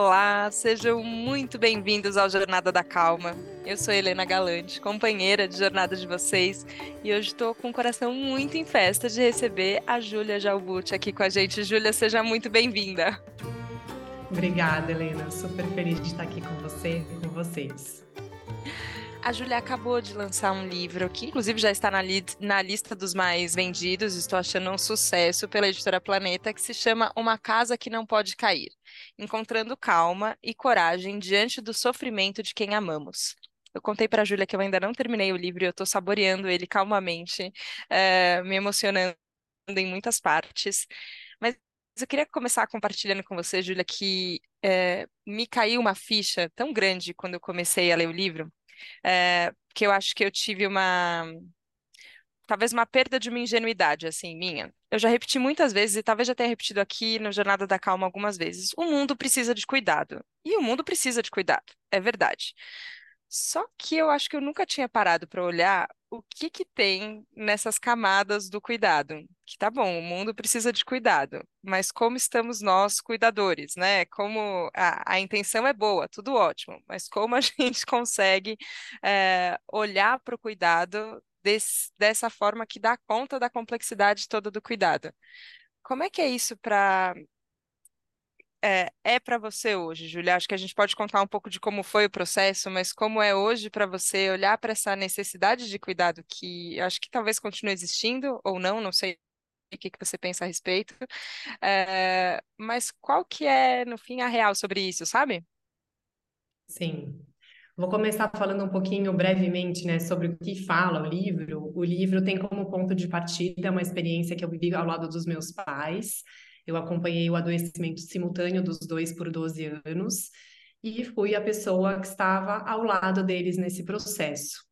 Olá, sejam muito bem-vindos ao Jornada da Calma. Eu sou Helena Galante, companheira de jornada de vocês, e hoje estou com o coração muito em festa de receber a Júlia Jalbuti aqui com a gente. Júlia, seja muito bem-vinda. Obrigada, Helena. Super feliz de estar aqui com você e com vocês. A Júlia acabou de lançar um livro que, inclusive, já está na, li na, lista dos mais vendidos. Estou achando um sucesso pela editora Planeta, que se chama Uma Casa que Não Pode Cair Encontrando Calma e Coragem Diante do Sofrimento de Quem Amamos. Eu contei para a Júlia que eu ainda não terminei o livro e eu estou saboreando ele calmamente, é, me emocionando em muitas partes. Mas eu queria começar compartilhando com você, Júlia, que é, me caiu uma ficha tão grande quando eu comecei a ler o livro é, que eu acho que eu tive uma talvez uma perda de uma ingenuidade, assim, minha. Eu já repeti muitas vezes, e talvez já tenha repetido aqui no Jornada da Calma algumas vezes. O mundo precisa de cuidado. E o mundo precisa de cuidado, é verdade. Só que eu acho que eu nunca tinha parado para olhar o que que tem nessas camadas do cuidado. Que tá bom, o mundo precisa de cuidado, mas como estamos nós, cuidadores, né? Como a, a intenção é boa, tudo ótimo, mas como a gente consegue é, olhar para o cuidado desse, dessa forma que dá conta da complexidade toda do cuidado? Como é que é isso para é, é para você hoje, Julia? Acho que a gente pode contar um pouco de como foi o processo, mas como é hoje para você olhar para essa necessidade de cuidado que acho que talvez continue existindo ou não, não sei o que, que você pensa a respeito, é, mas qual que é, no fim, a real sobre isso, sabe? Sim. Vou começar falando um pouquinho brevemente, né, sobre o que fala o livro. O livro tem como ponto de partida uma experiência que eu vivi ao lado dos meus pais, eu acompanhei o adoecimento simultâneo dos dois por 12 anos e fui a pessoa que estava ao lado deles nesse processo.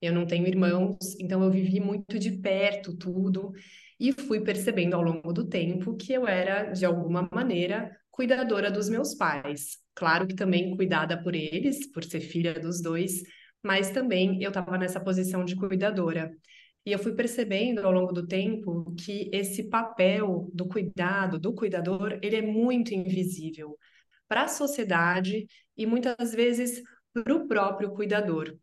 Eu não tenho irmãos, então eu vivi muito de perto tudo e fui percebendo ao longo do tempo que eu era, de alguma maneira, cuidadora dos meus pais. Claro que também cuidada por eles, por ser filha dos dois, mas também eu estava nessa posição de cuidadora. E eu fui percebendo ao longo do tempo que esse papel do cuidado, do cuidador, ele é muito invisível para a sociedade e muitas vezes para o próprio cuidador.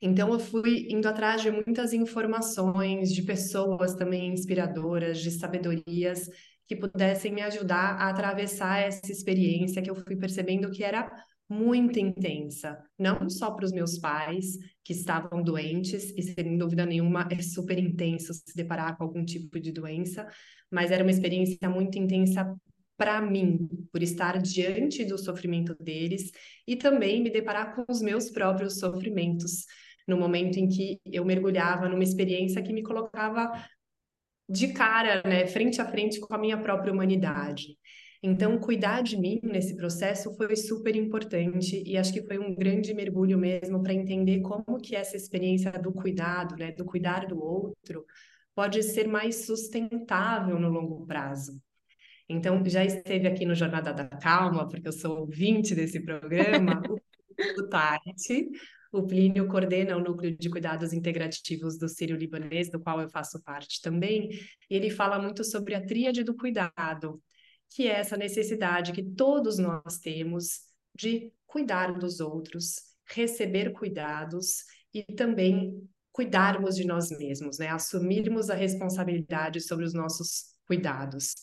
Então, eu fui indo atrás de muitas informações, de pessoas também inspiradoras, de sabedorias que pudessem me ajudar a atravessar essa experiência que eu fui percebendo que era muito intensa, não só para os meus pais, que estavam doentes, e sem dúvida nenhuma é super intenso se deparar com algum tipo de doença, mas era uma experiência muito intensa para mim, por estar diante do sofrimento deles e também me deparar com os meus próprios sofrimentos, no momento em que eu mergulhava numa experiência que me colocava de cara, né, frente a frente com a minha própria humanidade. Então, cuidar de mim nesse processo foi super importante e acho que foi um grande mergulho mesmo para entender como que essa experiência do cuidado, né, do cuidar do outro, pode ser mais sustentável no longo prazo. Então, já esteve aqui no Jornada da Calma, porque eu sou ouvinte desse programa, o Tati. O Plínio coordena o Núcleo de Cuidados Integrativos do Sírio-Libanês, do qual eu faço parte também, e ele fala muito sobre a tríade do cuidado, que é essa necessidade que todos nós temos de cuidar dos outros, receber cuidados e também cuidarmos de nós mesmos, né? Assumirmos a responsabilidade sobre os nossos cuidados.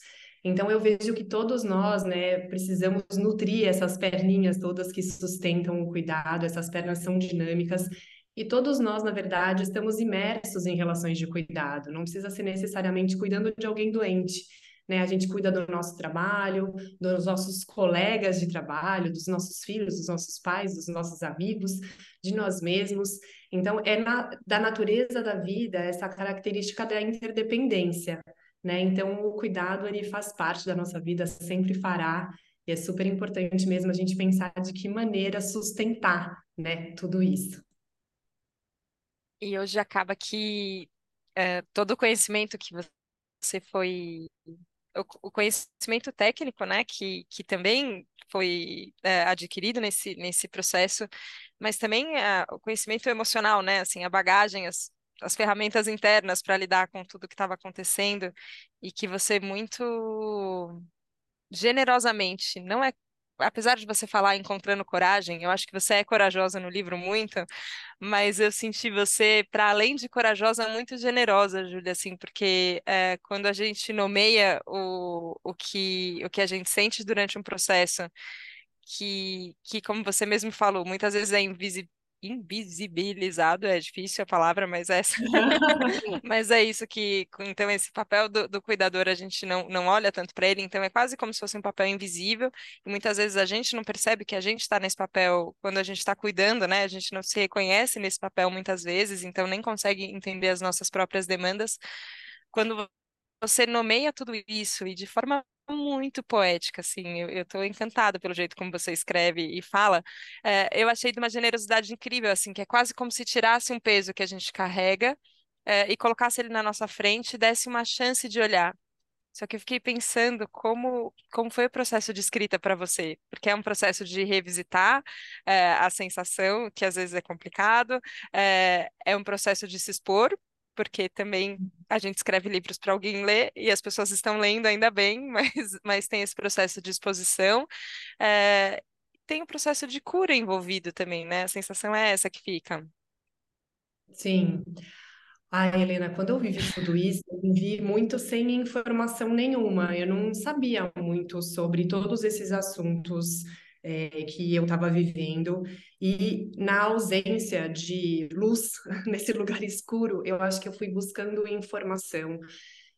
Então eu vejo que todos nós, né, precisamos nutrir essas perninhas todas que sustentam o cuidado, essas pernas são dinâmicas e todos nós, na verdade, estamos imersos em relações de cuidado. Não precisa ser necessariamente cuidando de alguém doente né? A gente cuida do nosso trabalho, dos nossos colegas de trabalho, dos nossos filhos, dos nossos pais, dos nossos amigos, de nós mesmos. Então, é na, da natureza da vida essa característica da interdependência, né? Então, o cuidado ele faz parte da nossa vida, sempre fará. E é super importante mesmo a gente pensar de que maneira sustentar, né, tudo isso. E hoje acaba que é, todo o conhecimento que você foi o, conhecimento técnico, né, que, que também foi é, adquirido nesse, nesse processo, mas também é, o conhecimento emocional, né, assim, a bagagem, as, as ferramentas internas para lidar com tudo que estava acontecendo e que você muito generosamente, não é apesar de você falar encontrando coragem, eu acho que você é corajosa no livro muito, mas eu senti você, para além de corajosa, muito generosa, Júlia, assim, porque é, quando a gente nomeia o, o, que, o que a gente sente durante um processo, que, que, como você mesmo falou, muitas vezes é invisível invisibilizado, é difícil a palavra, mas é, essa... mas é isso que, então, esse papel do, do cuidador, a gente não, não olha tanto para ele, então é quase como se fosse um papel invisível, e muitas vezes a gente não percebe que a gente está nesse papel quando a gente está cuidando, né? A gente não se reconhece nesse papel muitas vezes, então nem consegue entender as nossas próprias demandas. Quando você nomeia tudo isso e de forma muito poética, assim, eu, estou encantada pelo jeito como você escreve e fala. É, eu achei de uma generosidade incrível, assim, que é quase como se tirasse um peso que a gente carrega é, e colocasse ele na nossa frente e desse uma chance de olhar. Só que eu fiquei pensando como, como foi o processo de escrita para você, porque é um processo de revisitar é, a sensação, que às vezes é complicado, é, é um processo de se expor, porque também a gente escreve livros para alguém ler e as pessoas estão lendo ainda bem, mas, mas tem esse processo de exposição. É, tem o um processo de cura envolvido também, né? A sensação é essa que fica. Sim. Ah, Helena, quando eu vivi tudo isso, eu vivi muito sem informação nenhuma. Eu não sabia muito sobre todos esses assuntos é, que eu estava vivendo. E na ausência de luz nesse lugar escuro, eu acho que eu fui buscando informação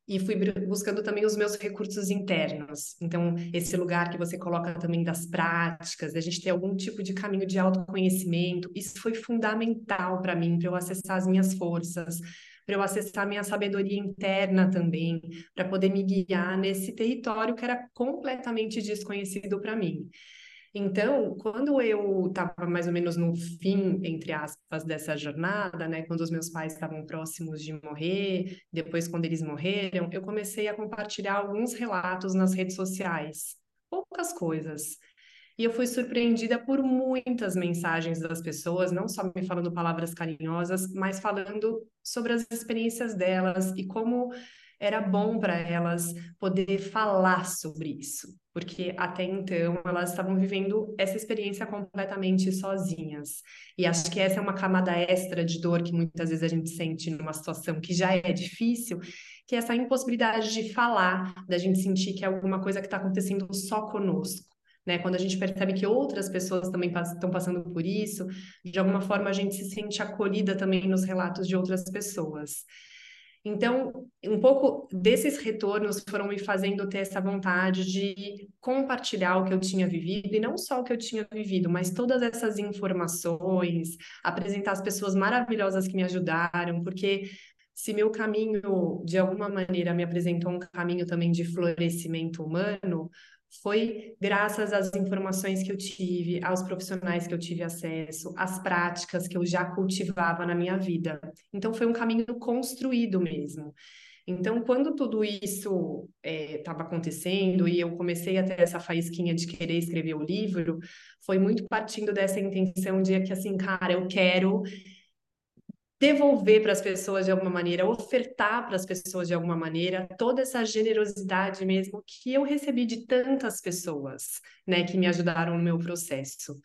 e fui buscando também os meus recursos internos. Então, esse lugar que você coloca também das práticas, a gente ter algum tipo de caminho de autoconhecimento, isso foi fundamental para mim, para eu acessar as minhas forças, para eu acessar minha sabedoria interna também, para poder me guiar nesse território que era completamente desconhecido para mim. Então, quando eu estava mais ou menos no fim, entre aspas, dessa jornada, né, quando os meus pais estavam próximos de morrer, depois quando eles morreram, eu comecei a compartilhar alguns relatos nas redes sociais, poucas coisas. E eu fui surpreendida por muitas mensagens das pessoas, não só me falando palavras carinhosas, mas falando sobre as experiências delas e como era bom para elas poder falar sobre isso porque até então elas estavam vivendo essa experiência completamente sozinhas. E acho que essa é uma camada extra de dor que muitas vezes a gente sente numa situação que já é difícil, que é essa impossibilidade de falar, da gente sentir que é alguma coisa que está acontecendo só conosco. Né? Quando a gente percebe que outras pessoas também estão passando por isso, de alguma forma a gente se sente acolhida também nos relatos de outras pessoas. Então, um pouco desses retornos foram me fazendo ter essa vontade de compartilhar o que eu tinha vivido, e não só o que eu tinha vivido, mas todas essas informações, apresentar as pessoas maravilhosas que me ajudaram, porque se meu caminho, de alguma maneira, me apresentou um caminho também de florescimento humano, foi graças às informações que eu tive, aos profissionais que eu tive acesso, às práticas que eu já cultivava na minha vida. Então, foi um caminho construído mesmo. Então, quando tudo isso estava é, acontecendo e eu comecei a ter essa faísquinha de querer escrever o livro, foi muito partindo dessa intenção de que, assim, cara, eu quero devolver para as pessoas de alguma maneira, ofertar para as pessoas de alguma maneira toda essa generosidade mesmo que eu recebi de tantas pessoas, né, que me ajudaram no meu processo.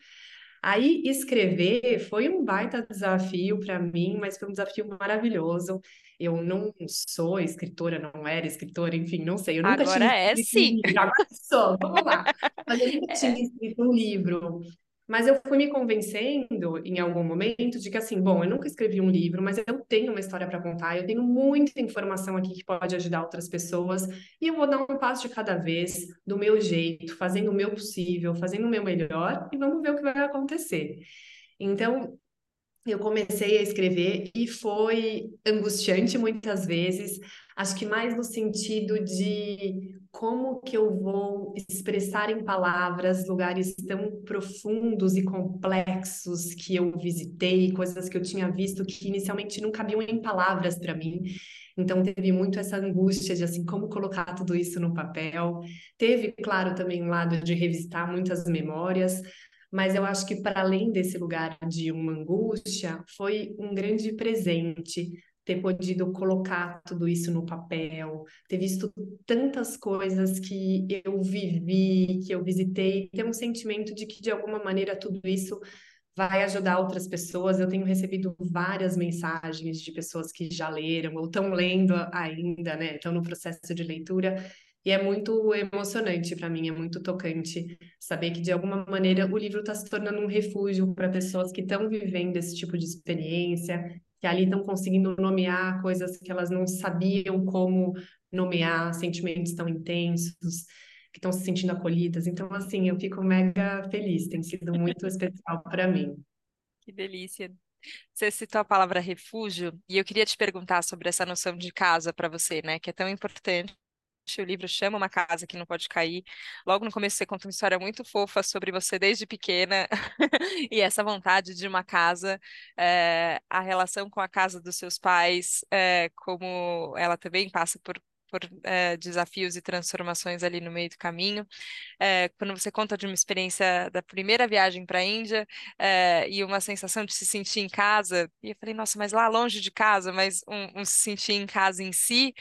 Aí escrever foi um baita desafio para mim, mas foi um desafio maravilhoso. Eu não sou escritora, não era escritora, enfim, não sei. Eu nunca Agora tinha é sim. Um Agora sou, vamos lá. Mas eu nunca é. tinha escrito um livro. Mas eu fui me convencendo em algum momento de que assim, bom, eu nunca escrevi um livro, mas eu tenho uma história para contar, eu tenho muita informação aqui que pode ajudar outras pessoas, e eu vou dar um passo de cada vez, do meu jeito, fazendo o meu possível, fazendo o meu melhor, e vamos ver o que vai acontecer. Então, eu comecei a escrever e foi angustiante muitas vezes, acho que mais no sentido de como que eu vou expressar em palavras lugares tão profundos e complexos que eu visitei, coisas que eu tinha visto que inicialmente não cabiam em palavras para mim. Então teve muito essa angústia de assim como colocar tudo isso no papel. Teve, claro, também um lado de revisitar muitas memórias, mas eu acho que para além desse lugar de uma angústia, foi um grande presente ter podido colocar tudo isso no papel, ter visto tantas coisas que eu vivi, que eu visitei, ter um sentimento de que de alguma maneira tudo isso vai ajudar outras pessoas. Eu tenho recebido várias mensagens de pessoas que já leram ou estão lendo ainda, né? Estão no processo de leitura. E é muito emocionante para mim, é muito tocante saber que, de alguma maneira, o livro está se tornando um refúgio para pessoas que estão vivendo esse tipo de experiência, que ali estão conseguindo nomear coisas que elas não sabiam como nomear, sentimentos tão intensos que estão se sentindo acolhidas. Então, assim, eu fico mega feliz, tem sido muito especial para mim. Que delícia. Você citou a palavra refúgio, e eu queria te perguntar sobre essa noção de casa para você, né, que é tão importante. O livro chama Uma Casa que Não Pode Cair. Logo no começo você conta uma história muito fofa sobre você desde pequena e essa vontade de uma casa, é, a relação com a casa dos seus pais, é, como ela também passa por por é, desafios e transformações ali no meio do caminho. É, quando você conta de uma experiência da primeira viagem para a Índia é, e uma sensação de se sentir em casa, e eu falei, nossa, mas lá longe de casa, mas um, um se sentir em casa em si.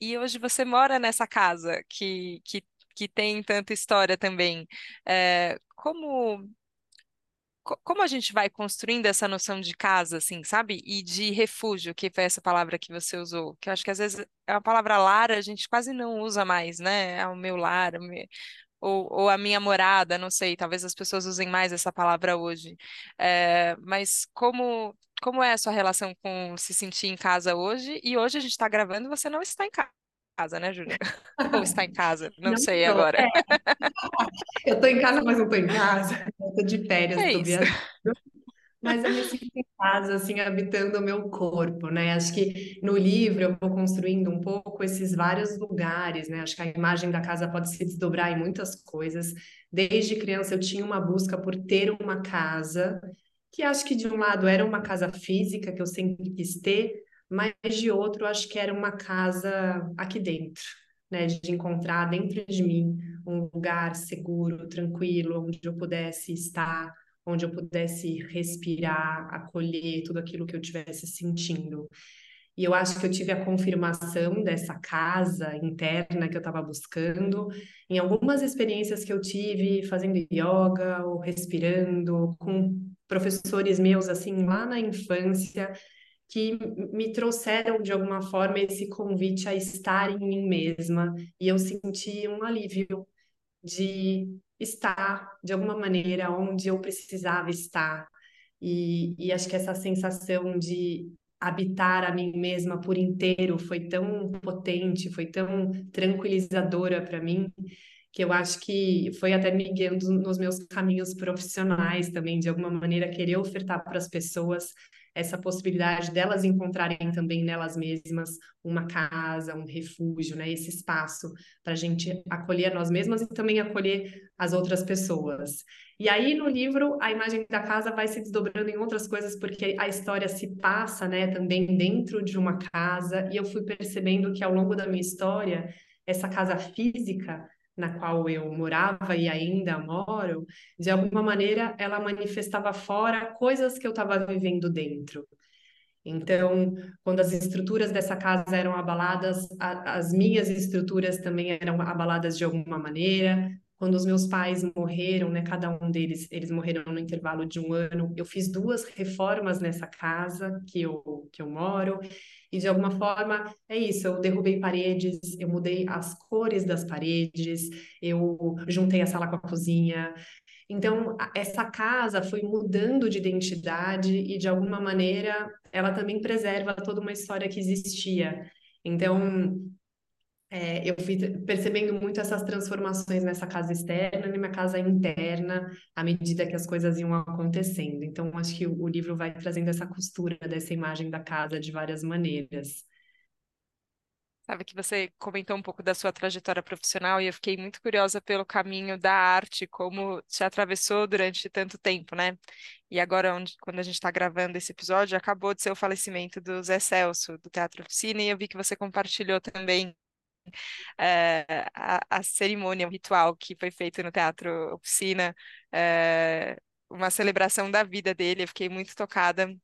E hoje você mora nessa casa que, que, que tem tanta história também. como como a gente vai construindo essa noção de casa, assim, sabe? E de refúgio, que foi essa palavra que você usou, que eu acho que às vezes é uma palavra lar, a gente quase não usa mais, né? É o meu lar, o meu... Ou, ou, a minha morada, não sei, talvez as pessoas usem mais essa palavra hoje. É, mas como, como é a sua relação com se sentir em casa hoje? E hoje a gente está gravando e você não está em casa, né, Júlia? Ou está em casa? Não, não sei tô, agora. É. Eu estou em casa, mas não estou em casa. Estou de férias, é estou viajando. Mas eu me sinto em casa, assim, habitando o meu corpo, né? Acho que no livro eu vou construindo um pouco esses vários lugares, né? Acho que a imagem da casa pode se desdobrar em muitas coisas. Desde criança eu tinha uma busca por ter uma casa, que acho que de um lado era uma casa física que eu sempre quis ter, mas de outro acho que era uma casa aqui dentro, né, de encontrar dentro de mim um lugar seguro, tranquilo, onde eu pudesse estar, onde eu pudesse respirar, acolher tudo aquilo que eu estivesse sentindo. E eu acho que eu tive a confirmação dessa casa interna que eu estava buscando. Em algumas experiências que eu tive fazendo yoga ou respirando com professores meus assim lá na infância que me trouxeram de alguma forma esse convite a estar em mim mesma. E eu senti um alívio de estar de alguma maneira onde eu precisava estar. E, e acho que essa sensação de habitar a mim mesma por inteiro foi tão potente, foi tão tranquilizadora para mim que eu acho que foi até me guiando nos meus caminhos profissionais também, de alguma maneira querer ofertar para as pessoas essa possibilidade delas encontrarem também nelas mesmas uma casa, um refúgio, né? Esse espaço para a gente acolher nós mesmas e também acolher as outras pessoas. E aí no livro a imagem da casa vai se desdobrando em outras coisas porque a história se passa, né? Também dentro de uma casa e eu fui percebendo que ao longo da minha história essa casa física na qual eu morava e ainda moro, de alguma maneira ela manifestava fora coisas que eu estava vivendo dentro. Então, quando as estruturas dessa casa eram abaladas, a, as minhas estruturas também eram abaladas de alguma maneira. Quando os meus pais morreram, né, cada um deles, eles morreram no intervalo de um ano. Eu fiz duas reformas nessa casa que eu, que eu moro e de alguma forma é isso, eu derrubei paredes, eu mudei as cores das paredes, eu juntei a sala com a cozinha. Então, essa casa foi mudando de identidade e de alguma maneira ela também preserva toda uma história que existia. Então, é, eu fui percebendo muito essas transformações nessa casa externa e na minha casa interna, à medida que as coisas iam acontecendo. Então, acho que o, o livro vai trazendo essa costura dessa imagem da casa de várias maneiras. Sabe que você comentou um pouco da sua trajetória profissional e eu fiquei muito curiosa pelo caminho da arte, como te atravessou durante tanto tempo, né? E agora, onde, quando a gente está gravando esse episódio, acabou de ser o falecimento do Zé Celso, do Teatro Oficina, e eu vi que você compartilhou também é, a, a, cerimônia, o ritual que foi feito no Teatro Oficina, é, uma celebração da vida dele. Eu fiquei muito tocada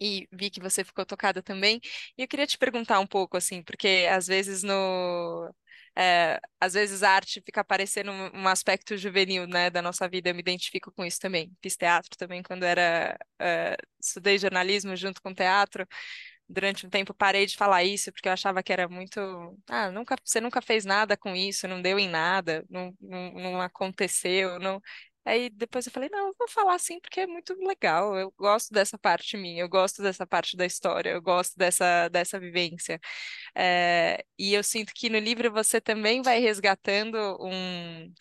e vi que você ficou tocada também. E eu queria te perguntar um pouco, assim, porque às vezes no. É, às vezes a arte fica aparecendo um, aspecto juvenil, né, da nossa vida. Eu me identifico com isso também. Fiz teatro também quando era. Estudei jornalismo junto com teatro. Durante um tempo parei de falar isso porque eu achava que era muito. Ah, nunca, você nunca fez nada com isso, não deu em nada, não, não, não aconteceu, não. Aí depois eu falei, não, vou falar assim porque é muito legal. Eu gosto dessa parte minha, eu gosto dessa parte da história, eu gosto dessa, dessa vivência. É, e eu sinto que no livro você também vai resgatando um.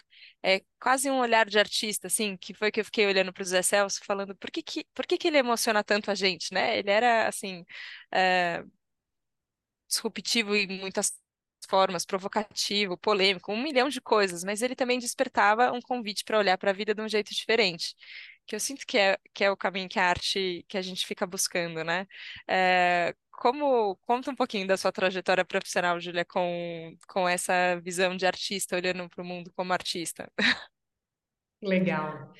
É quase um olhar de artista, assim, que foi que eu fiquei olhando para o Zé Celso, falando por que, que, por que, que ele emociona tanto a gente, né? Ele era, assim, é, disruptivo em muitas formas, provocativo, polêmico, um milhão de coisas, mas ele também despertava um convite para olhar para a vida de um jeito diferente, que eu sinto que é, que é o caminho que a arte, que a gente fica buscando, né? É, como, conta um pouquinho da sua trajetória profissional, Júlia, com, com essa visão de artista, olhando para o mundo como artista. Legal.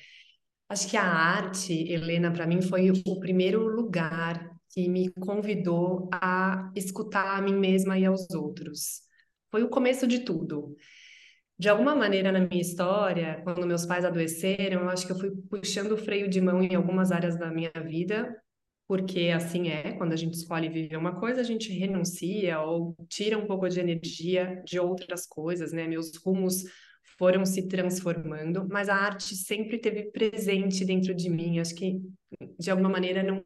Acho que a arte, Helena, para mim foi o primeiro lugar que me convidou a escutar a mim mesma e aos outros. Foi o começo de tudo. De alguma maneira na minha história, quando meus pais adoeceram, eu acho que eu fui puxando o freio de mão em algumas áreas da minha vida, porque assim é, quando a gente escolhe viver uma coisa, a gente renuncia ou tira um pouco de energia de outras coisas, né? Meus rumos foram se transformando, mas a arte sempre teve presente dentro de mim. Acho que de alguma maneira num,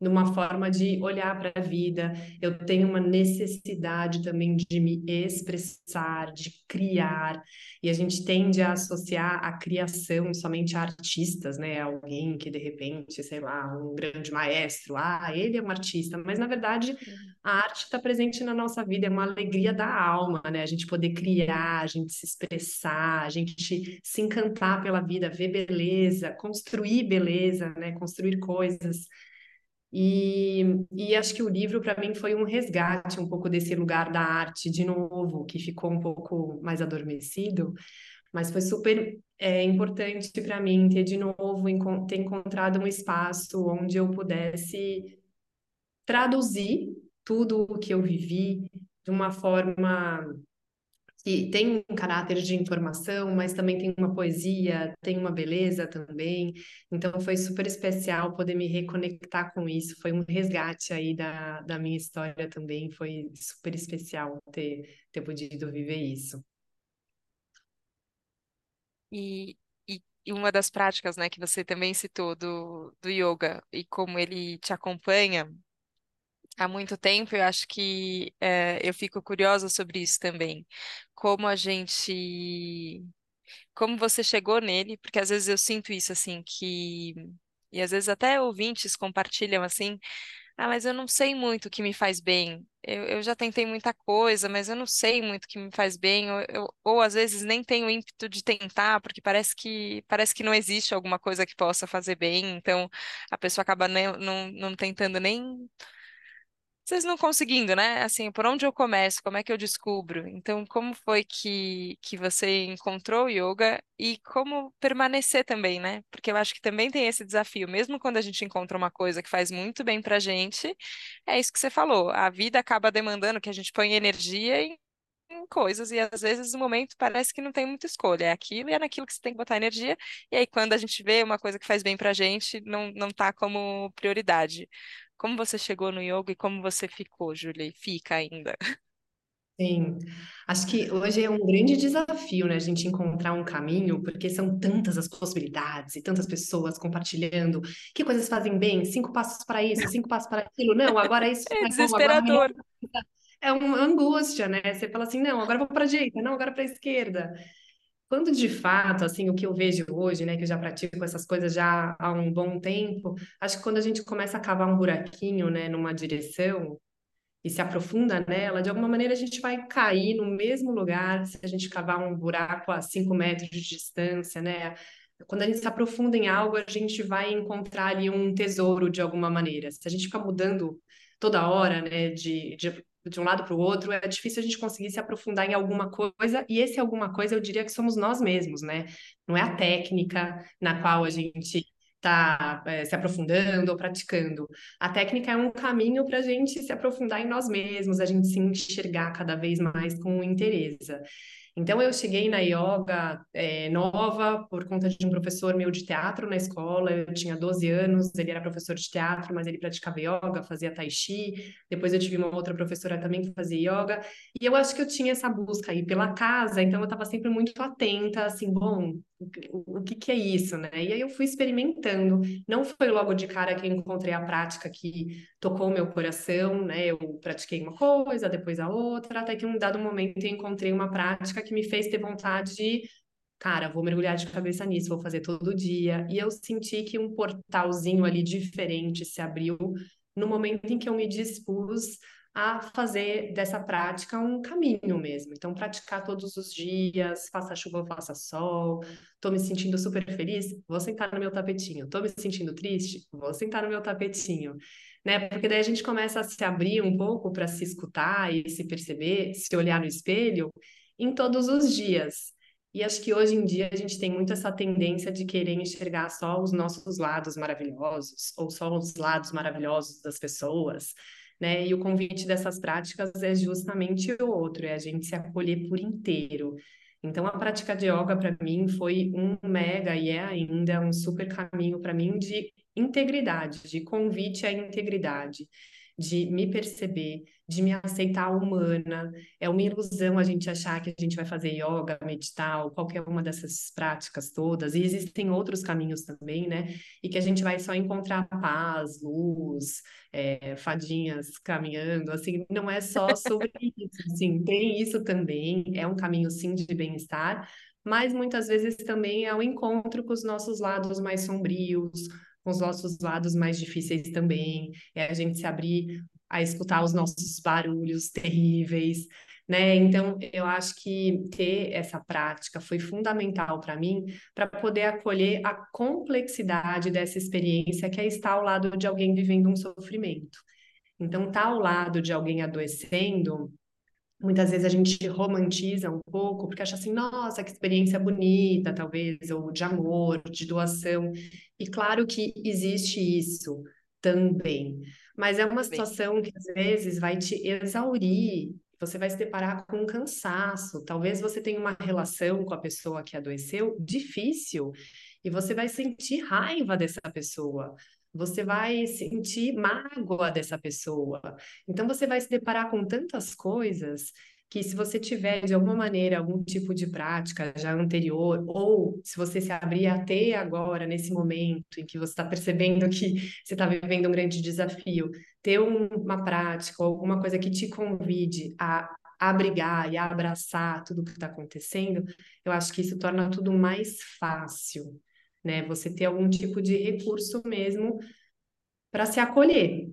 numa forma de olhar para a vida. Eu tenho uma necessidade também de me expressar, de criar, e a gente tende a associar a criação somente a artistas, né? Alguém que de repente, sei lá, um grande maestro, ah, ele é um artista, mas na verdade a arte está presente na nossa vida, é uma alegria da alma, né? A gente poder criar, a gente se expressar, a gente se encantar pela vida, ver beleza, construir beleza, né? Construir coisas. E, e acho que o livro, para mim, foi um resgate um pouco desse lugar da arte, de novo, que ficou um pouco mais adormecido, mas foi super é, importante para mim ter de novo ter encontrado um espaço onde eu pudesse traduzir tudo o que eu vivi de uma forma que tem um caráter de informação, mas também tem uma poesia, tem uma beleza também. Então foi super especial poder me reconectar com isso. Foi um resgate aí da, da minha história também. Foi super especial ter, ter podido viver isso. E, e, e uma das práticas, né, que você também citou do, do yoga e como ele te acompanha há muito tempo, eu acho que é, eu fico curiosa sobre isso também. Como a gente. Como você chegou nele, porque às vezes eu sinto isso assim, que. E às vezes até ouvintes compartilham assim. Ah, mas eu não sei muito o que me faz bem. Eu, eu já tentei muita coisa, mas eu não sei muito o que me faz bem. Ou, eu, ou às vezes nem tenho ímpeto de tentar, porque parece que, parece que não existe alguma coisa que possa fazer bem. Então a pessoa acaba não, não tentando nem vocês não conseguindo, né? Assim, por onde eu começo? Como é que eu descubro? Então, como foi que, que você encontrou o yoga e como permanecer também, né? Porque eu acho que também tem esse desafio, mesmo quando a gente encontra uma coisa que faz muito bem pra gente, é isso que você falou. A vida acaba demandando que a gente ponha energia em, em coisas e às vezes no momento parece que não tem muita escolha. É aquilo e é naquilo que você tem que botar energia. E aí, quando a gente vê uma coisa que faz bem pra gente, não, não tá como prioridade. Como você chegou no yoga e como você ficou, Júlia, e fica ainda? Sim, acho que hoje é um grande desafio, né, a gente encontrar um caminho, porque são tantas as possibilidades e tantas pessoas compartilhando que coisas fazem bem, cinco passos para isso, cinco passos para aquilo, não, agora isso é desesperador. é uma angústia, né? Você fala assim, não, agora vou para a direita, não, agora para a esquerda. Quando de fato, assim, o que eu vejo hoje, né, que eu já pratico essas coisas já há um bom tempo, acho que quando a gente começa a cavar um buraquinho, né, numa direção e se aprofunda nela, de alguma maneira a gente vai cair no mesmo lugar se a gente cavar um buraco a cinco metros de distância, né? Quando a gente se aprofunda em algo, a gente vai encontrar ali um tesouro de alguma maneira. Se a gente ficar mudando toda hora, né, de, de de um lado para o outro, é difícil a gente conseguir se aprofundar em alguma coisa, e esse alguma coisa eu diria que somos nós mesmos, né? Não é a técnica na qual a gente tá é, se aprofundando ou praticando. A técnica é um caminho para a gente se aprofundar em nós mesmos, a gente se enxergar cada vez mais com interesse. Então, eu cheguei na yoga é, nova por conta de um professor meu de teatro na escola. Eu tinha 12 anos, ele era professor de teatro, mas ele praticava yoga, fazia tai chi. Depois, eu tive uma outra professora também que fazia yoga. E eu acho que eu tinha essa busca aí pela casa, então eu estava sempre muito atenta, assim, bom, o, que, que é isso, né? E aí eu fui experimentando. Não foi logo de cara que eu encontrei a prática que tocou o meu coração, né? Eu pratiquei uma coisa, depois a outra, até que em um dado momento eu encontrei uma prática que me fez ter vontade de, cara, vou mergulhar de cabeça nisso, vou fazer todo dia. E eu senti que um portalzinho ali diferente se abriu no momento em que eu me dispus a fazer dessa prática um caminho mesmo. Então, praticar todos os dias, faça chuva, faça sol. Estou me sentindo super feliz, vou sentar no meu tapetinho. Estou me sentindo triste, vou sentar no meu tapetinho. Né? Porque daí a gente começa a se abrir um pouco para se escutar e se perceber, se olhar no espelho em todos os dias. E acho que hoje em dia a gente tem muito essa tendência de querer enxergar só os nossos lados maravilhosos, ou só os lados maravilhosos das pessoas né? E o convite dessas práticas é justamente o outro, é a gente se acolher por inteiro. Então, a prática de yoga para mim foi um mega e é ainda um super caminho para mim de integridade, de convite à integridade, de me perceber, de me aceitar humana. É uma ilusão a gente achar que a gente vai fazer yoga, meditar, ou qualquer uma dessas práticas todas. E existem outros caminhos também, né? E que a gente vai só encontrar paz, luz, é, fadinhas caminhando. Assim, não é só sobre isso. Assim, tem isso também. É um caminho, sim, de bem-estar. Mas muitas vezes também é o encontro com os nossos lados mais sombrios, com os nossos lados mais difíceis também, é a gente se abrir a escutar os nossos barulhos terríveis, né? Então, eu acho que ter essa prática foi fundamental para mim, para poder acolher a complexidade dessa experiência que é estar ao lado de alguém vivendo um sofrimento. Então, estar tá ao lado de alguém adoecendo, muitas vezes a gente romantiza um pouco, porque acha assim, nossa, que experiência bonita, talvez, ou de amor, de doação. E claro que existe isso também. Mas é uma situação que às vezes vai te exaurir, você vai se deparar com um cansaço. Talvez você tenha uma relação com a pessoa que adoeceu difícil e você vai sentir raiva dessa pessoa. Você vai sentir mágoa dessa pessoa. Então você vai se deparar com tantas coisas que se você tiver de alguma maneira algum tipo de prática já anterior ou se você se abrir até agora nesse momento em que você está percebendo que você está vivendo um grande desafio, ter um, uma prática ou alguma coisa que te convide a abrigar e abraçar tudo que está acontecendo, eu acho que isso torna tudo mais fácil, né? Você ter algum tipo de recurso mesmo para se acolher,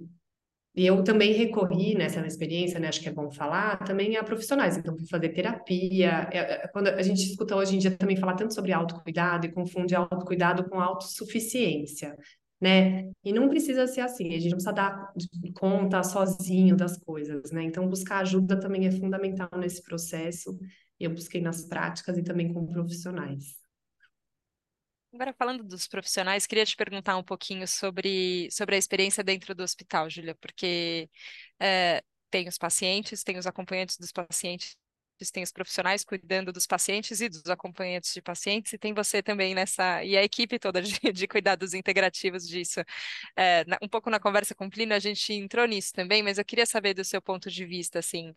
e eu também recorri nessa experiência, né, acho que é bom falar, também a profissionais. Então, fui fazer terapia. É, é, quando a gente escuta hoje em dia também falar tanto sobre autocuidado e confunde autocuidado com autossuficiência, né? E não precisa ser assim, a gente não precisa dar conta sozinho das coisas, né? Então, buscar ajuda também é fundamental nesse processo. Eu busquei nas práticas e também com profissionais. Agora, falando dos profissionais, queria te perguntar um pouquinho sobre, sobre a experiência dentro do hospital, Júlia, porque é, tem os pacientes, tem os acompanhantes dos pacientes, tem os profissionais cuidando dos pacientes e dos acompanhantes de pacientes, e tem você também nessa, e a equipe toda de, de cuidados integrativos disso. É, um pouco na conversa com o Plínio, a gente entrou nisso também, mas eu queria saber do seu ponto de vista, assim,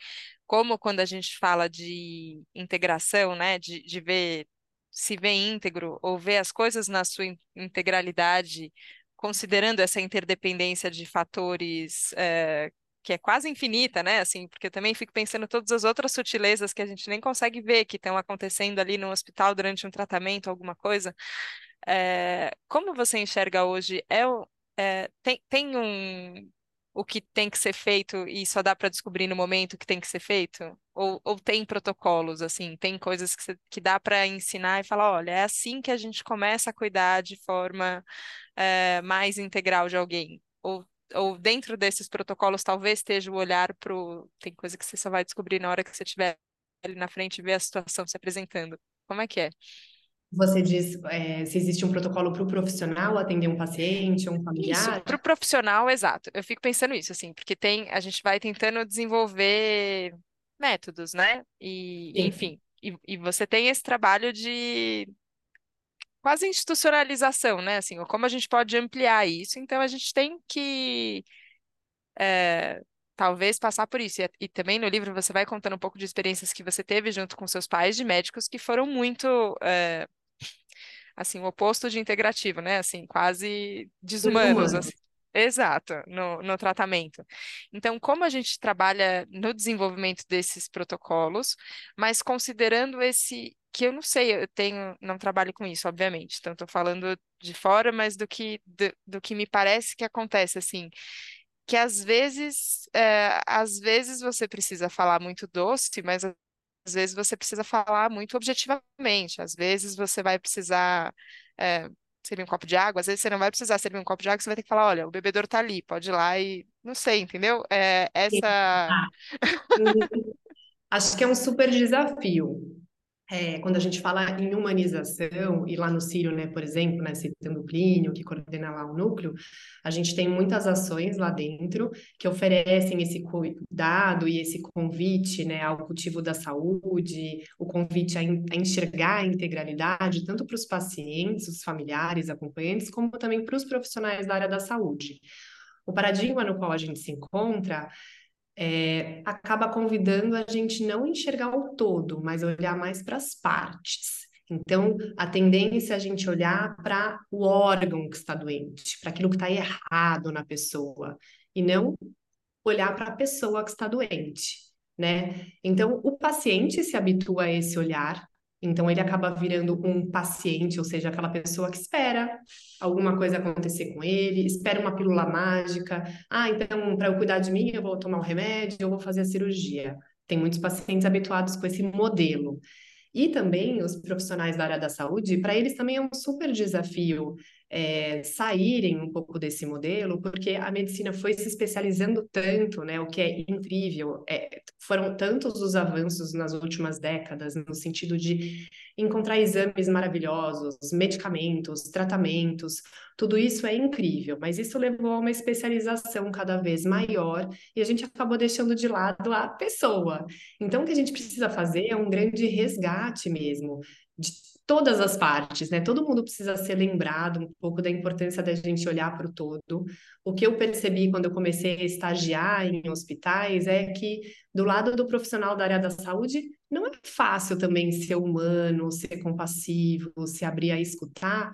como quando a gente fala de integração, né, de, de ver se vê íntegro ou vê as coisas na sua integralidade, considerando essa interdependência de fatores é, que é quase infinita, né? Assim, porque eu também fico pensando todas as outras sutilezas que a gente nem consegue ver que estão acontecendo ali no hospital durante um tratamento, alguma coisa. É, como você enxerga hoje? É, é, tem, tem um o que tem que ser feito e só dá para descobrir no momento que tem que ser feito? Ou, ou tem protocolos, assim, tem coisas que, que dá para ensinar e falar, olha, é assim que a gente começa a cuidar de forma é, mais integral de alguém. Ou, ou dentro desses protocolos talvez esteja o olhar para Tem coisa que você só vai descobrir na hora que você estiver ali na frente e ver a situação se apresentando. Como é que é? Você diz é, se existe um protocolo para o profissional atender um paciente, um familiar? Para o profissional, exato. Eu fico pensando isso, assim, porque tem, a gente vai tentando desenvolver métodos, né? E, Sim. enfim, e, e você tem esse trabalho de quase institucionalização, né? Assim, como a gente pode ampliar isso? Então a gente tem que é, talvez passar por isso. E, e, também no livro você vai contando um pouco de experiências que você teve junto com seus pais de médicos que foram muito é, assim, o oposto de integrativo, né? Assim, quase desumanos, assim. Exato, no, no tratamento. Então, como a gente trabalha no desenvolvimento desses protocolos, mas considerando esse, que eu não sei, eu tenho, não trabalho com isso, obviamente, então estou falando de fora, mas do que, do, do que me parece que acontece, assim, que às vezes, é, às vezes você precisa falar muito doce, mas às vezes você precisa falar muito objetivamente, às vezes você vai precisar é, servir um copo de água, às vezes você não vai precisar servir um copo de água, você vai ter que falar, olha, o bebedouro tá ali, pode ir lá e não sei, entendeu? É, essa. Acho que é um super desafio. É, quando a gente fala em humanização, e lá no Círio, né, por exemplo, né, citando o Plínio, que coordena lá o núcleo, a gente tem muitas ações lá dentro que oferecem esse cuidado e esse convite né, ao cultivo da saúde, o convite a, a enxergar a integralidade, tanto para os pacientes, os familiares, acompanhantes, como também para os profissionais da área da saúde. O paradigma no qual a gente se encontra é, acaba convidando a gente não enxergar o todo, mas olhar mais para as partes. Então, a tendência é a gente olhar para o órgão que está doente, para aquilo que está errado na pessoa, e não olhar para a pessoa que está doente, né? Então, o paciente se habitua a esse olhar então ele acaba virando um paciente, ou seja, aquela pessoa que espera alguma coisa acontecer com ele, espera uma pílula mágica. Ah, então para eu cuidar de mim, eu vou tomar um remédio, eu vou fazer a cirurgia. Tem muitos pacientes habituados com esse modelo. E também os profissionais da área da saúde, para eles também é um super desafio é, saírem um pouco desse modelo, porque a medicina foi se especializando tanto, né? O que é incrível. É, foram tantos os avanços nas últimas décadas, no sentido de encontrar exames maravilhosos, medicamentos, tratamentos, tudo isso é incrível, mas isso levou a uma especialização cada vez maior e a gente acabou deixando de lado a pessoa. Então, o que a gente precisa fazer é um grande resgate mesmo de todas as partes, né? Todo mundo precisa ser lembrado um pouco da importância da gente olhar para o todo. O que eu percebi quando eu comecei a estagiar em hospitais é que do lado do profissional da área da saúde não é fácil também ser humano, ser compassivo, se abrir a escutar,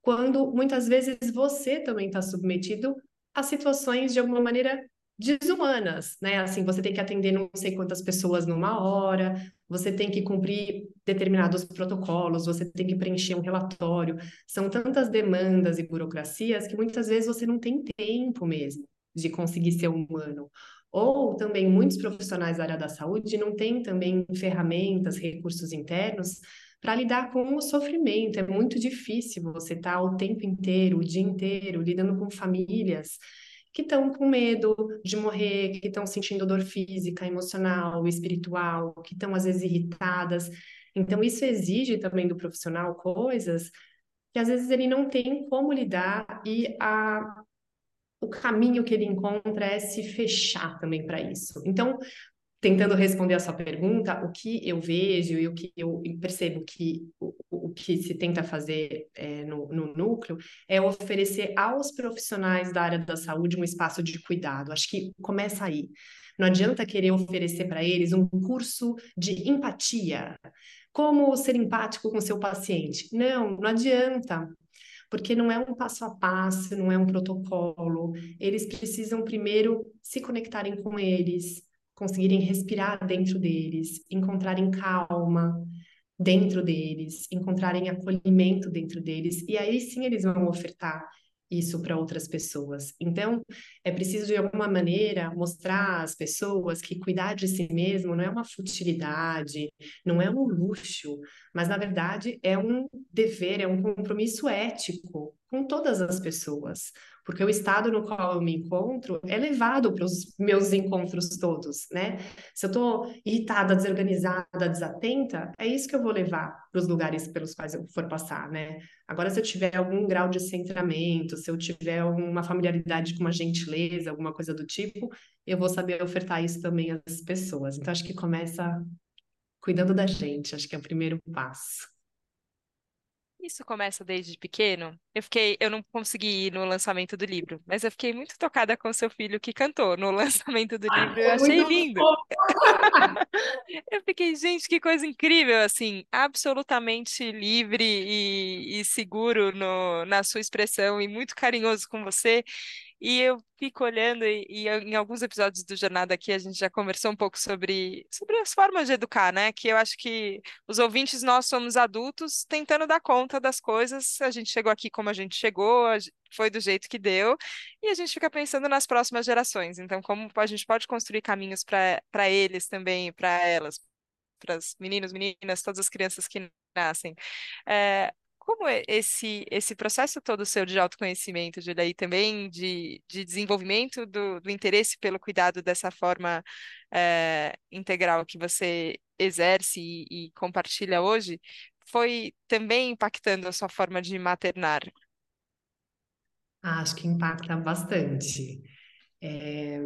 quando muitas vezes você também está submetido a situações de alguma maneira desumanas, né? Assim, você tem que atender não sei quantas pessoas numa hora, você tem que cumprir determinados protocolos, você tem que preencher um relatório. São tantas demandas e burocracias que muitas vezes você não tem tempo mesmo de conseguir ser humano. Ou também muitos profissionais da área da saúde não têm também ferramentas, recursos internos para lidar com o sofrimento. É muito difícil você estar tá o tempo inteiro, o dia inteiro, lidando com famílias que estão com medo de morrer, que estão sentindo dor física, emocional, espiritual, que estão às vezes irritadas. Então, isso exige também do profissional coisas que às vezes ele não tem como lidar e a, o caminho que ele encontra é se fechar também para isso. Então, tentando responder a sua pergunta, o que eu vejo e o que eu percebo que o, o que se tenta fazer é, no, no, núcleo é oferecer aos profissionais da área da saúde um espaço de cuidado. Acho que começa aí. Não adianta querer oferecer para eles um curso de empatia. Como ser empático com seu paciente? Não, não adianta porque não é um passo a passo, não é um protocolo. Eles precisam primeiro se conectarem com eles, conseguirem respirar dentro deles, encontrarem calma dentro deles, encontrarem acolhimento dentro deles, e aí sim eles vão ofertar isso para outras pessoas. Então, é preciso de alguma maneira mostrar às pessoas que cuidar de si mesmo não é uma futilidade, não é um luxo, mas na verdade é um dever, é um compromisso ético com todas as pessoas, porque o estado no qual eu me encontro é levado para os meus encontros todos, né? Se eu estou irritada, desorganizada, desatenta, é isso que eu vou levar para os lugares pelos quais eu for passar, né? Agora, se eu tiver algum grau de centramento, se eu tiver alguma familiaridade com uma gentileza, alguma coisa do tipo, eu vou saber ofertar isso também às pessoas. Então, acho que começa cuidando da gente, acho que é o primeiro passo. Isso começa desde pequeno. Eu fiquei, eu não consegui ir no lançamento do livro, mas eu fiquei muito tocada com seu filho que cantou no lançamento do livro. Eu achei lindo. Eu fiquei, gente, que coisa incrível, assim, absolutamente livre e, e seguro no, na sua expressão e muito carinhoso com você. E eu fico olhando, e, e, em alguns episódios do Jornada aqui a gente já conversou um pouco sobre, sobre as formas de educar, né? Que eu acho que os ouvintes, nós somos adultos tentando dar conta das coisas. A gente chegou aqui como a gente chegou, foi do jeito que deu, e a gente fica pensando nas próximas gerações. Então, como a gente pode construir caminhos para eles também, para elas, para os meninos, meninas, todas as crianças que nascem. É, como é esse, esse processo todo seu de autoconhecimento, Julia, e também de, de desenvolvimento do, do interesse pelo cuidado dessa forma é, integral que você exerce e, e compartilha hoje, foi também impactando a sua forma de maternar? Acho que impacta bastante. É,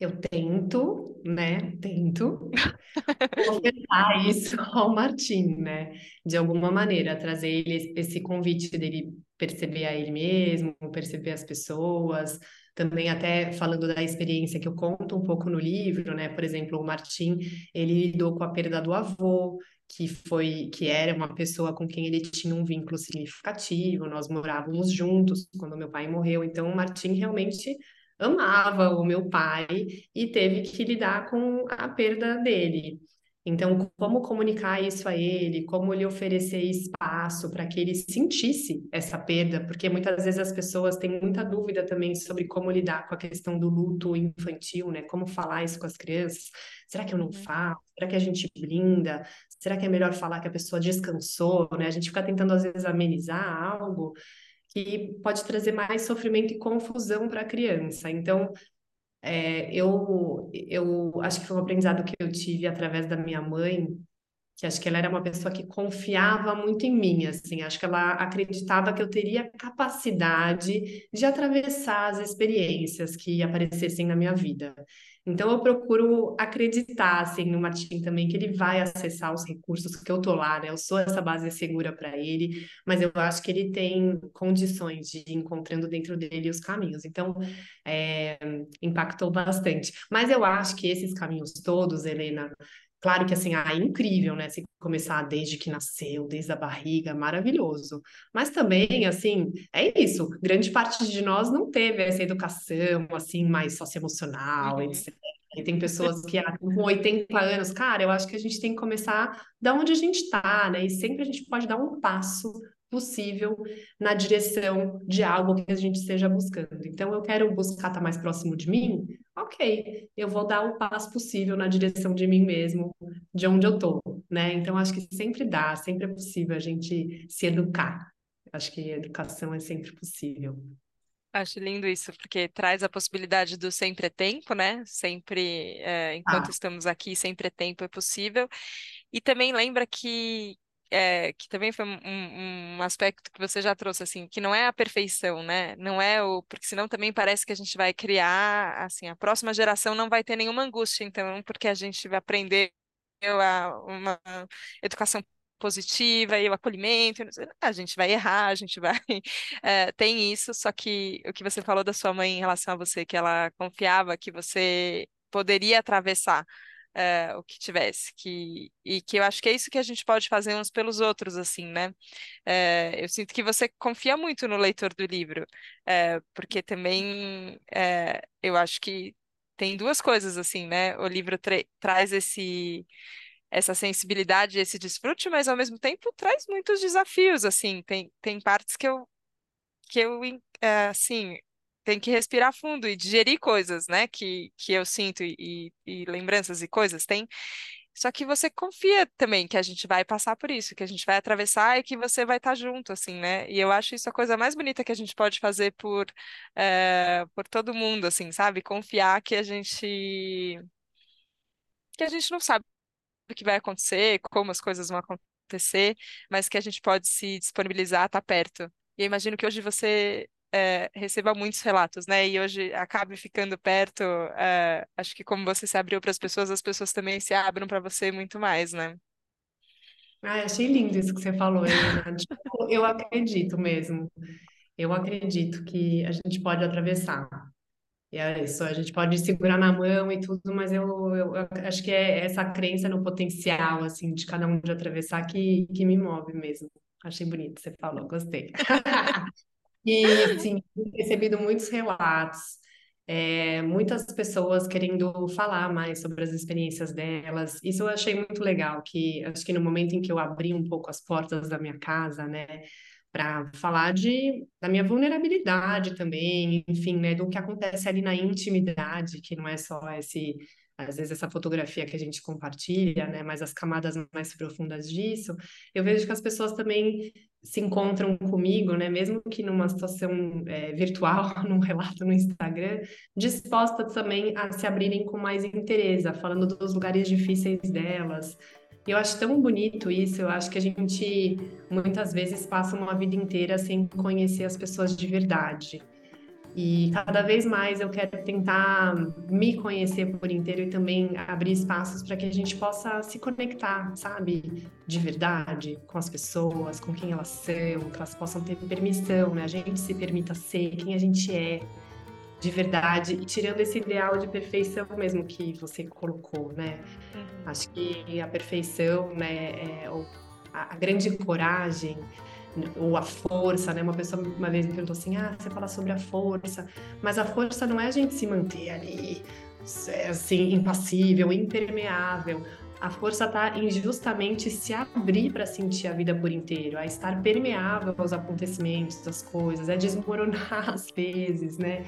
eu tento, né? Tento ofertar isso ao Martim, né? De alguma maneira, trazer ele esse convite dele perceber a ele mesmo, perceber as pessoas, também até falando da experiência que eu conto um pouco no livro, né? Por exemplo, o Martim, ele lidou com a perda do avô, que foi que era uma pessoa com quem ele tinha um vínculo significativo, nós morávamos juntos quando meu pai morreu, então o Martim realmente amava o meu pai e teve que lidar com a perda dele. Então, como comunicar isso a ele, como lhe oferecer espaço para que ele sentisse essa perda, porque muitas vezes as pessoas têm muita dúvida também sobre como lidar com a questão do luto infantil, né? Como falar isso com as crianças. Será que eu não uhum. falo? Será que a gente blinda? Será que é melhor falar que a pessoa descansou, né? A gente fica tentando às vezes amenizar algo que pode trazer mais sofrimento e confusão para a criança. Então, é, eu, eu acho que foi um aprendizado que eu tive através da minha mãe, que acho que ela era uma pessoa que confiava muito em mim, assim, acho que ela acreditava que eu teria capacidade de atravessar as experiências que aparecessem na minha vida. Então eu procuro acreditar assim no Martim também que ele vai acessar os recursos que eu tô lá, né? Eu sou essa base segura para ele, mas eu acho que ele tem condições de ir encontrando dentro dele os caminhos. Então é, impactou bastante. Mas eu acho que esses caminhos todos, Helena, Claro que assim, ah, é incrível, né? Se começar desde que nasceu, desde a barriga, maravilhoso. Mas também, assim, é isso. Grande parte de nós não teve essa educação, assim, mais socioemocional, uhum. etc. E tem pessoas que ah, com 80 anos, cara, eu acho que a gente tem que começar da onde a gente está, né? E sempre a gente pode dar um passo possível na direção de algo que a gente esteja buscando. Então, eu quero buscar estar mais próximo de mim, ok, eu vou dar o passo possível na direção de mim mesmo, de onde eu estou, né? Então, acho que sempre dá, sempre é possível a gente se educar. Acho que educação é sempre possível. Acho lindo isso, porque traz a possibilidade do sempre é tempo, né? Sempre, é, enquanto ah. estamos aqui, sempre é tempo, é possível. E também lembra que, é, que também foi um, um, aspecto que você já trouxe, assim, que não é a perfeição, né? Não é o. Porque senão também parece que a gente vai criar, assim, a próxima geração não vai ter nenhuma angústia, então, porque a gente vai aprender a, uma educação positiva e o acolhimento, a gente vai errar, a gente vai. É, tem isso, só que o que você falou da sua mãe em relação a você, que ela confiava que você poderia atravessar é, o que tivesse, que, e que eu acho que é isso que a gente pode fazer uns pelos outros, assim, né? É, eu sinto que você confia muito no leitor do livro, é, porque também eu acho que tem duas coisas, assim, né? O livro tra traz esse essa sensibilidade, esse desfrute, mas ao mesmo tempo traz muitos desafios, assim, tem, tem partes que eu, que eu, assim, tem que respirar fundo e digerir coisas, né, que, que eu sinto e, e lembranças e coisas, tem. Só que você confia também que a gente vai passar por isso, que a gente vai atravessar e que você vai estar junto, assim, né? E eu acho isso a coisa mais bonita que a gente pode fazer por, é, por todo mundo, assim, sabe? Confiar que a gente que a gente não sabe o que vai acontecer, como as coisas vão acontecer, mas que a gente pode se disponibilizar estar perto. E eu imagino que hoje você é, receba muitos relatos, né? E hoje acabe ficando perto. É, acho que como você se abriu para as pessoas, as pessoas também se abrem para você muito mais, né? Ah, achei lindo isso que você falou. Tipo, eu acredito mesmo. Eu acredito que a gente pode atravessar. E é isso, a gente pode segurar na mão e tudo, mas eu, eu, eu acho que é essa crença no potencial, assim, de cada um de atravessar que, que me move mesmo. Achei bonito, você falou, gostei. E, sim, recebido muitos relatos, é, muitas pessoas querendo falar mais sobre as experiências delas. Isso eu achei muito legal, que acho que no momento em que eu abri um pouco as portas da minha casa, né, para falar de, da minha vulnerabilidade também, enfim, né, do que acontece ali na intimidade, que não é só esse às vezes essa fotografia que a gente compartilha, né, mas as camadas mais profundas disso, eu vejo que as pessoas também se encontram comigo, né, mesmo que numa situação é, virtual, num relato no Instagram, dispostas também a se abrirem com mais interesse, falando dos lugares difíceis delas. E eu acho tão bonito isso, eu acho que a gente muitas vezes passa uma vida inteira sem conhecer as pessoas de verdade. E cada vez mais eu quero tentar me conhecer por inteiro e também abrir espaços para que a gente possa se conectar, sabe? De verdade com as pessoas, com quem elas são, que elas possam ter permissão, né? A gente se permita ser quem a gente é de verdade e tirando esse ideal de perfeição mesmo que você colocou, né? Uhum. Acho que a perfeição, né, é a, a grande coragem ou a força, né? Uma pessoa uma vez me perguntou assim: ah, você fala sobre a força, mas a força não é a gente se manter ali, assim, impassível, impermeável. A força está em justamente se abrir para sentir a vida por inteiro, a estar permeável aos acontecimentos, às coisas, é desmoronar às vezes, né?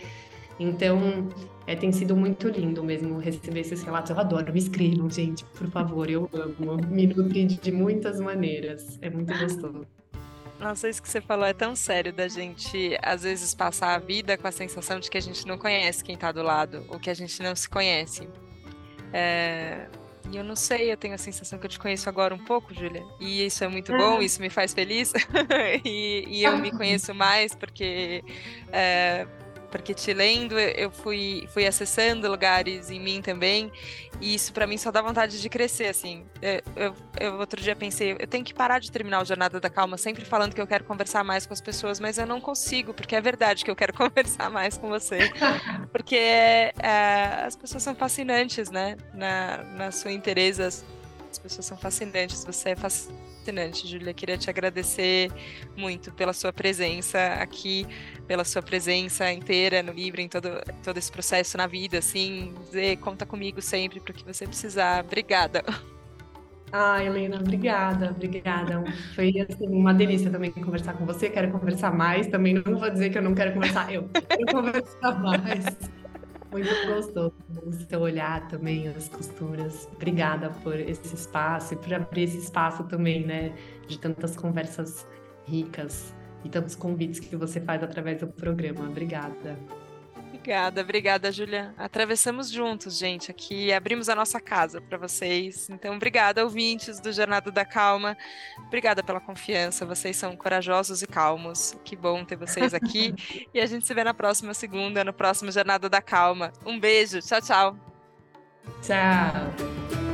Então, é, tem sido muito lindo mesmo receber esses relatos. Eu adoro, me escrevam, gente, por favor, eu amo. Me nutre de muitas maneiras. É muito gostoso. Nossa, isso que você falou é tão sério da gente, às vezes, passar a vida com a sensação de que a gente não conhece quem tá do lado, ou que a gente não se conhece. É... E eu não sei, eu tenho a sensação que eu te conheço agora um pouco, Júlia. E isso é muito bom, isso me faz feliz. e, e, eu me conheço mais porque é, porque te lendo eu fui, fui acessando lugares em mim também, e isso para mim só dá vontade de crescer, assim. Eu, eu, eu, outro dia pensei, eu tenho que parar de terminar o Jornada da Calma sempre falando que eu quero conversar mais com as pessoas, mas eu não consigo, porque é verdade que eu quero conversar mais com você. Porque é, as pessoas são fascinantes, né? Na, na sua interesse, as pessoas são fascinantes, você é fascinante Júlia. Queria te agradecer muito pela sua presença aqui, pela sua presença inteira no livro, em todo, todo esse processo na vida, assim, dizer, conta comigo sempre para o que você precisar. Obrigada. Ah, Helena, obrigada, obrigada. Foi assim, uma delícia também conversar com você. Quero conversar mais. Também não vou dizer que eu não quero conversar, eu quero conversar mais. Muito gostoso o seu olhar também, as costuras. Obrigada por esse espaço e por abrir esse espaço também, né? De tantas conversas ricas e tantos convites que você faz através do programa. Obrigada. Obrigada, obrigada, Julia. Atravessamos juntos, gente, aqui abrimos a nossa casa para vocês. Então, obrigada, ouvintes do Jornada da Calma. Obrigada pela confiança. Vocês são corajosos e calmos. Que bom ter vocês aqui. e a gente se vê na próxima segunda, no próximo Jornada da Calma. Um beijo. Tchau, tchau. Tchau.